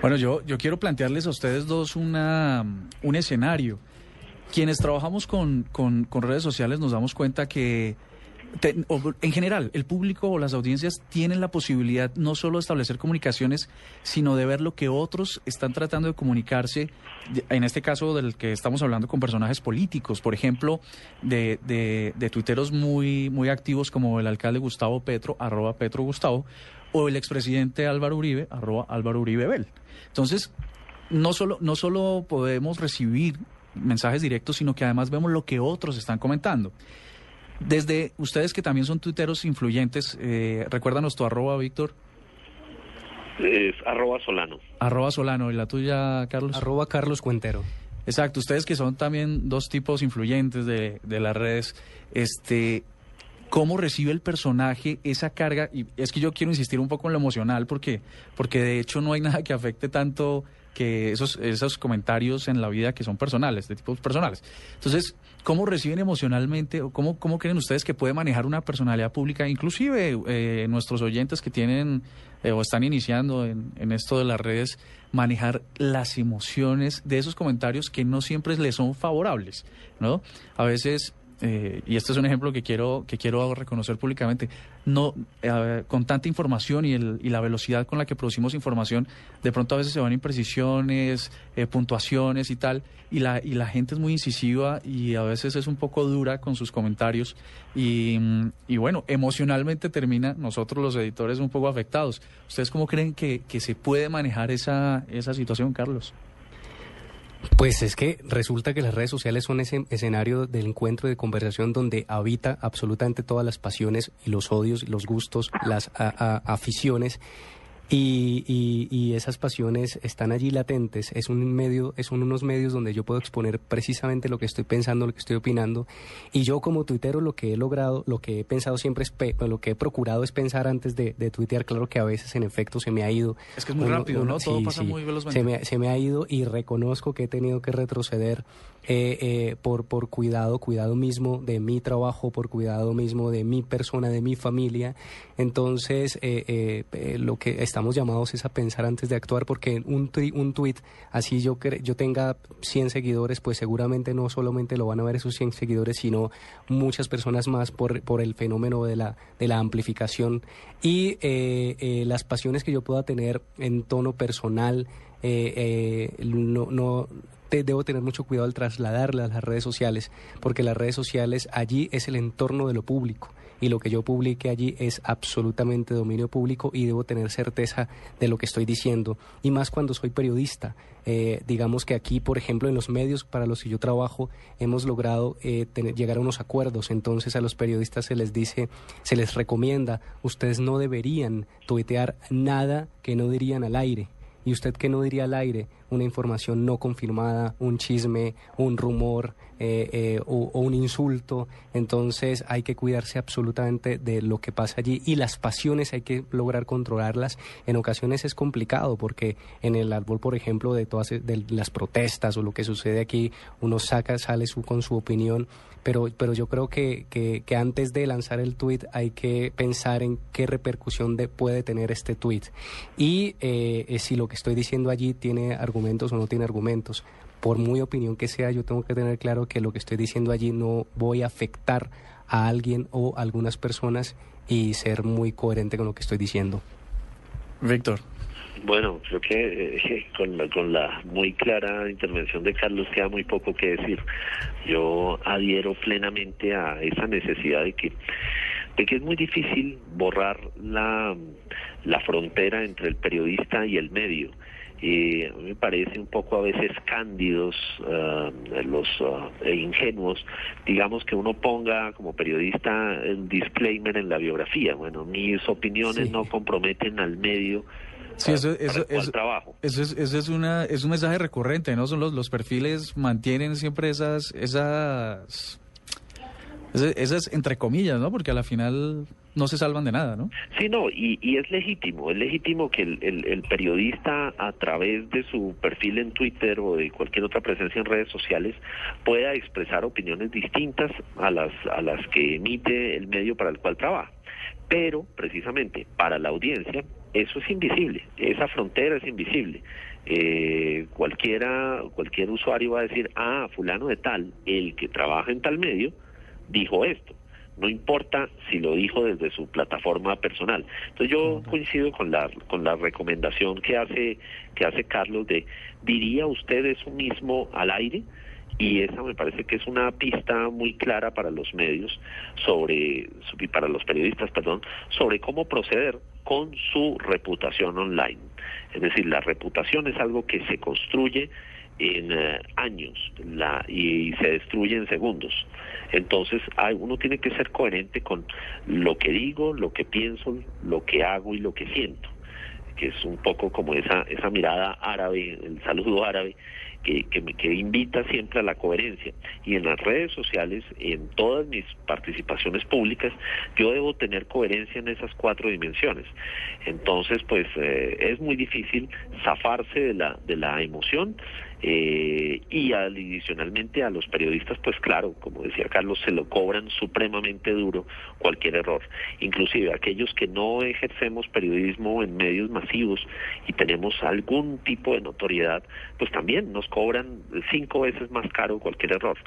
Bueno, yo, yo quiero plantearles a ustedes dos una, un escenario. Quienes trabajamos con, con, redes sociales nos damos cuenta que en general, el público o las audiencias tienen la posibilidad no solo de establecer comunicaciones, sino de ver lo que otros están tratando de comunicarse, en este caso del que estamos hablando con personajes políticos, por ejemplo, de, de, de tuiteros muy, muy activos como el alcalde Gustavo Petro, arroba Petro Gustavo, o el expresidente Álvaro Uribe, arroba Álvaro Uribe Bel. Entonces, no solo, no solo podemos recibir mensajes directos, sino que además vemos lo que otros están comentando. Desde ustedes que también son tuiteros influyentes, eh, recuérdanos tu arroba, Víctor, Es arroba Solano. arroba Solano, y la tuya, Carlos. Arroba Carlos Cuentero. Exacto, ustedes que son también dos tipos influyentes de, de las redes, este, ¿cómo recibe el personaje esa carga? Y es que yo quiero insistir un poco en lo emocional, porque, porque de hecho no hay nada que afecte tanto que esos, esos comentarios en la vida que son personales, de tipos personales. Entonces, ¿cómo reciben emocionalmente o cómo, cómo creen ustedes que puede manejar una personalidad pública, inclusive eh, nuestros oyentes que tienen eh, o están iniciando en, en esto de las redes, manejar las emociones de esos comentarios que no siempre les son favorables, ¿no? A veces eh, y este es un ejemplo que quiero que quiero reconocer públicamente. No eh, con tanta información y, el, y la velocidad con la que producimos información de pronto a veces se van imprecisiones eh, puntuaciones y tal y la y la gente es muy incisiva y a veces es un poco dura con sus comentarios. Y, y bueno emocionalmente termina nosotros los editores un poco afectados. Ustedes cómo creen que, que se puede manejar esa esa situación Carlos Pues es que resulta que las redes sociales son ese escenario del encuentro de conversación donde habita absolutamente todas las pasiones y los odios, los gustos, las aficiones. Y, y- y esas pasiones están allí latentes. Es un medio, son unos medios donde yo puedo exponer precisamente lo que estoy pensando, lo que estoy opinando. Y yo como tuitero lo que he logrado, lo que he pensado siempre es, pe- lo que he procurado es pensar antes de, de tuitear. Claro que a veces en efecto se me ha ido. Es que es muy rápido, ¿no? Todo pasa muy velozmente. Se me, se me ha ido y reconozco que he tenido que retroceder eh, eh, por, por cuidado, cuidado mismo de mi trabajo, por cuidado mismo de mi persona, de mi familia. Entonces, eh, eh, eh, lo que estamos llamados es a pensar antes de actuar, porque un, un tweet, así yo, yo tenga 100 seguidores, pues seguramente no solamente lo van a ver esos 100 seguidores, sino muchas personas más por, por el fenómeno de la, de la amplificación y eh, eh, las pasiones que yo pueda tener en tono personal. eh, no te- debo tener mucho cuidado al trasladarlas a las redes sociales, porque las redes sociales allí es el entorno de lo público y lo que yo publique allí es absolutamente dominio público y debo tener certeza de lo que estoy diciendo. Y más cuando soy periodista. Eh, digamos que aquí, por ejemplo, en los medios para los que yo trabajo, hemos logrado eh, tener- llegar a unos acuerdos. Entonces a los periodistas se les dice, se les recomienda, ustedes no deberían tuitear nada que no dirían al aire. ¿Y usted qué no diría al aire? Una información no confirmada, un chisme, un rumor eh, eh, o, o un insulto. Entonces hay que cuidarse absolutamente de lo que pasa allí y las pasiones hay que lograr controlarlas. En ocasiones es complicado porque en el árbol, por ejemplo, de todas de las protestas o lo que sucede aquí, uno saca, sale su, con su opinión. Pero, pero yo creo que, que, que antes de lanzar el tweet hay que pensar en qué repercusión de- puede tener este tweet y eh, eh, si lo que estoy diciendo allí tiene argumentos o no tiene argumentos. Por muy opinión que sea, yo tengo que tener claro que lo que estoy diciendo allí no voy a afectar a alguien o a algunas personas y ser muy coherente con lo que estoy diciendo. Víctor Bueno, creo que eh, con, la, con la muy clara intervención de Carlos queda muy poco que decir. Yo adhiero plenamente a esa necesidad de que, de que es muy difícil borrar la, la frontera entre el periodista y el medio. Y a mí me parece un poco a veces cándidos ah, los ah, e ingenuos, digamos que uno ponga como periodista el disclaimer en la biografía. Bueno, mis opiniones Sí. no comprometen al medio Sí, eso, trabajo. eso es, eso es, una, es un mensaje recurrente, ¿no? Son los, los perfiles mantienen siempre esas, esas, esas, esas, entre comillas, ¿no? Porque a la final no se salvan de nada, ¿no? Sí, no, y, y es legítimo, es legítimo que el, el, el, periodista a través de su perfil en Twitter o de cualquier otra presencia en redes sociales pueda expresar opiniones distintas a las, a las que emite el medio para el cual trabaja. Pero, precisamente, para la audiencia, eso es invisible, esa frontera es invisible. Eh, cualquiera, cualquier usuario va a decir, ah, fulano de tal, el que trabaja en tal medio, dijo esto. No importa si lo dijo desde su plataforma personal. Entonces yo coincido con la con la recomendación que hace que hace Carlos de diría usted eso mismo al aire y esa me parece que es una pista muy clara para los medios sobre para los periodistas, perdón, sobre cómo proceder con su reputación online. Es decir, la reputación es algo que se construye en uh, años la, y, y, se destruye en segundos. Entonces, hay, uno tiene que ser coherente con lo que digo, lo que pienso, lo que hago y lo que siento, que es un poco como esa, esa mirada árabe, el saludo árabe, que, que, que, invita siempre a la coherencia. Y en las redes sociales, en todas mis participaciones públicas, yo debo tener coherencia en esas cuatro dimensiones. Entonces, pues eh, es muy difícil zafarse de la, de la emoción. Eh, y adicionalmente a los periodistas, pues claro, como decía Carlos, se lo cobran supremamente duro cualquier error. Inclusive aquellos que no ejercemos periodismo en medios masivos y tenemos algún tipo de notoriedad, pues también nos cobran cinco veces más caro cualquier error.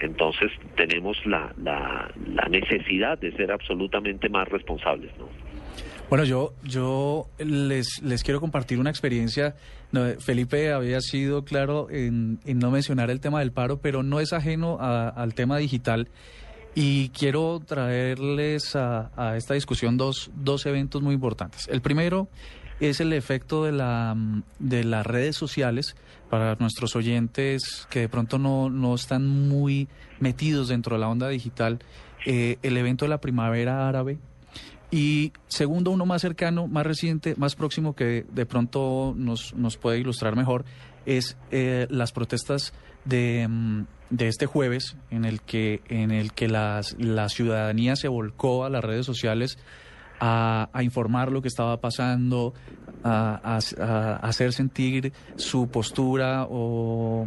Entonces tenemos la, la, la necesidad de ser absolutamente más responsables, ¿no? Bueno, yo, yo les, les quiero compartir una experiencia. No, Felipe había sido claro en, no mencionar el tema del paro, pero no es ajeno a, al tema digital. Y quiero traerles a, a esta discusión dos, dos eventos muy importantes. El primero es el efecto de, la, de las redes sociales para nuestros oyentes que de pronto no, no están muy metidos dentro de la onda digital. Eh, el evento de la primavera árabe, y segundo, uno más cercano, más reciente, más próximo que de pronto nos, nos puede ilustrar mejor, es eh, las protestas de, de, este jueves en el que, en el que las, la ciudadanía se volcó a las redes sociales a, informar lo que estaba pasando, a, a, hacer sentir su postura o,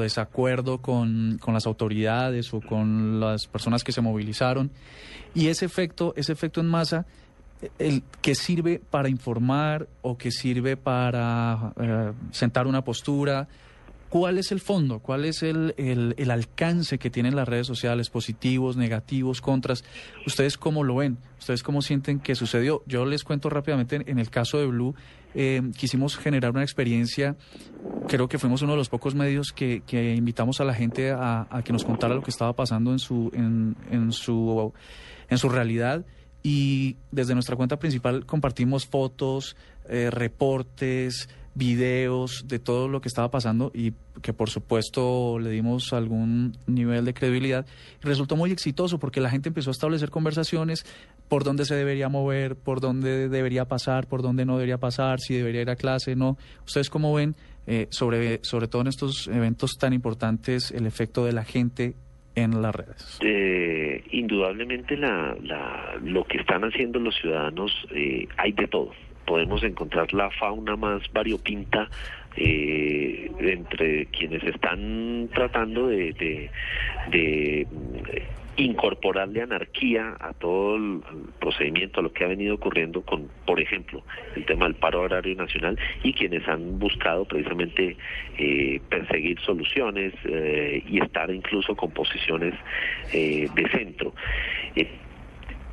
desacuerdo con, con, las autoridades o con las personas que se movilizaron. Y ese efecto, ese efecto en masa, el que sirve para informar o que sirve para eh, sentar una postura, ¿Cuál es el fondo? ¿Cuál es el, el, alcance que tienen las redes sociales? Positivos, negativos, contras. ¿Ustedes cómo lo ven? ¿Ustedes cómo sienten que sucedió? Yo les cuento rápidamente, en, en el caso de Blue, eh, quisimos generar una experiencia, creo que fuimos uno de los pocos medios que, que invitamos a la gente a, a, que nos contara lo que estaba pasando en su, en, en su, en su realidad y desde nuestra cuenta principal compartimos fotos, eh, reportes, videos de todo lo que estaba pasando y que por supuesto le dimos algún nivel de credibilidad. Resultó muy exitoso porque la gente empezó a establecer conversaciones por dónde se debería mover, por dónde debería pasar, por dónde no debería pasar, si debería ir a clase, no. ¿Ustedes cómo ven, eh, sobre, sobre todo en estos eventos tan importantes, el efecto de la gente en las redes? Eh, indudablemente la, la, lo que están haciendo los ciudadanos, eh, hay de todo podemos encontrar la fauna más variopinta eh, entre quienes están tratando de, de, incorporarle anarquía a todo el procedimiento, a lo que ha venido ocurriendo con, por ejemplo, el tema del paro horario nacional y quienes han buscado precisamente eh, perseguir soluciones eh, y estar incluso con posiciones eh, de centro.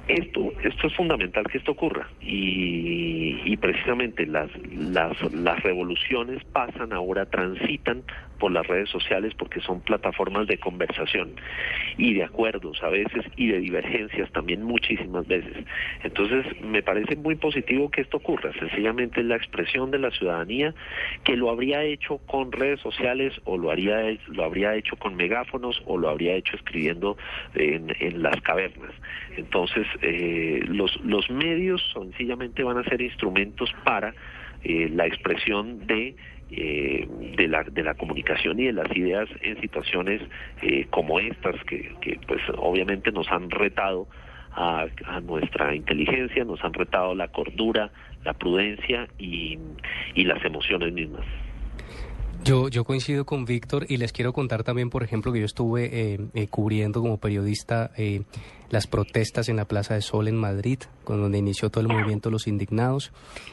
Esto, esto es fundamental que esto ocurra. Y, y precisamente las, las, las revoluciones pasan ahora, transitan por las redes sociales porque son plataformas de conversación y de acuerdos a veces y de divergencias también muchísimas veces. Entonces me parece muy positivo que esto ocurra, sencillamente es la expresión de la ciudadanía que lo habría hecho con redes sociales o lo, haría, lo habría hecho con megáfonos o lo habría hecho escribiendo en, las cavernas. Entonces eh, los, los medios sencillamente van a ser instrumentos para eh, la expresión de eh, de, la, de la comunicación y de las ideas en situaciones eh, como estas que, que pues obviamente nos han retado a, a, nuestra inteligencia, nos han retado la cordura, la prudencia y, y las emociones mismas. Yo, yo coincido con Víctor y les quiero contar también, por ejemplo, que yo estuve eh, eh, cubriendo como periodista eh, las protestas en la Plaza de Sol en Madrid, con donde inició todo el movimiento Los Indignados.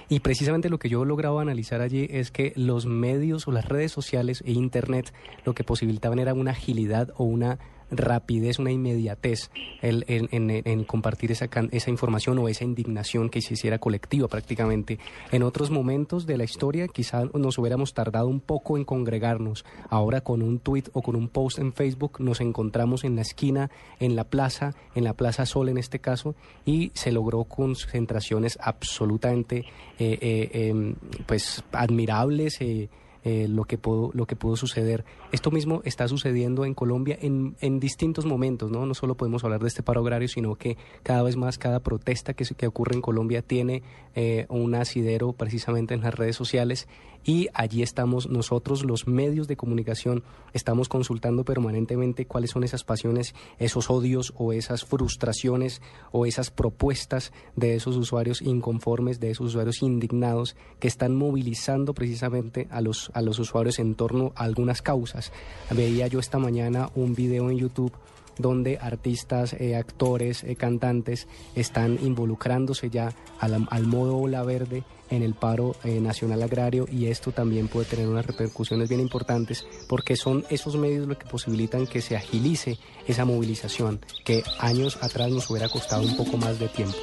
Y precisamente lo que yo lograba analizar allí es que los medios o las redes sociales e Internet lo que posibilitaban era una agilidad o una rapidez, una inmediatez el, en, compartir esa, esa información o esa indignación que se hiciera colectiva prácticamente. En otros momentos de la historia quizá nos hubiéramos tardado un poco en congregarnos. Ahora con un tweet o con un post en Facebook nos encontramos en la esquina, en la plaza, en la Plaza Sol en este caso, y se logró concentraciones absolutamente eh, eh, eh, pues admirables. Eh, eh, lo, que pudo, lo que pudo suceder. Esto mismo está sucediendo en Colombia en, en distintos momentos, ¿no? No solo podemos hablar de este paro agrario, sino que cada vez más cada protesta que, que ocurre en Colombia tiene eh, un asidero precisamente en las redes sociales y allí estamos nosotros, los medios de comunicación, estamos consultando permanentemente cuáles son esas pasiones, esos odios o esas frustraciones o esas propuestas de esos usuarios inconformes, de esos usuarios indignados que están movilizando precisamente a los, a los usuarios en torno a algunas causas. Veía yo esta mañana un video en YouTube donde artistas, eh, actores, eh, cantantes están involucrándose ya al, al modo ola verde en el paro eh, nacional agrario y esto también puede tener unas repercusiones bien importantes porque son esos medios los que posibilitan que se agilice esa movilización que años atrás nos hubiera costado un poco más de tiempo.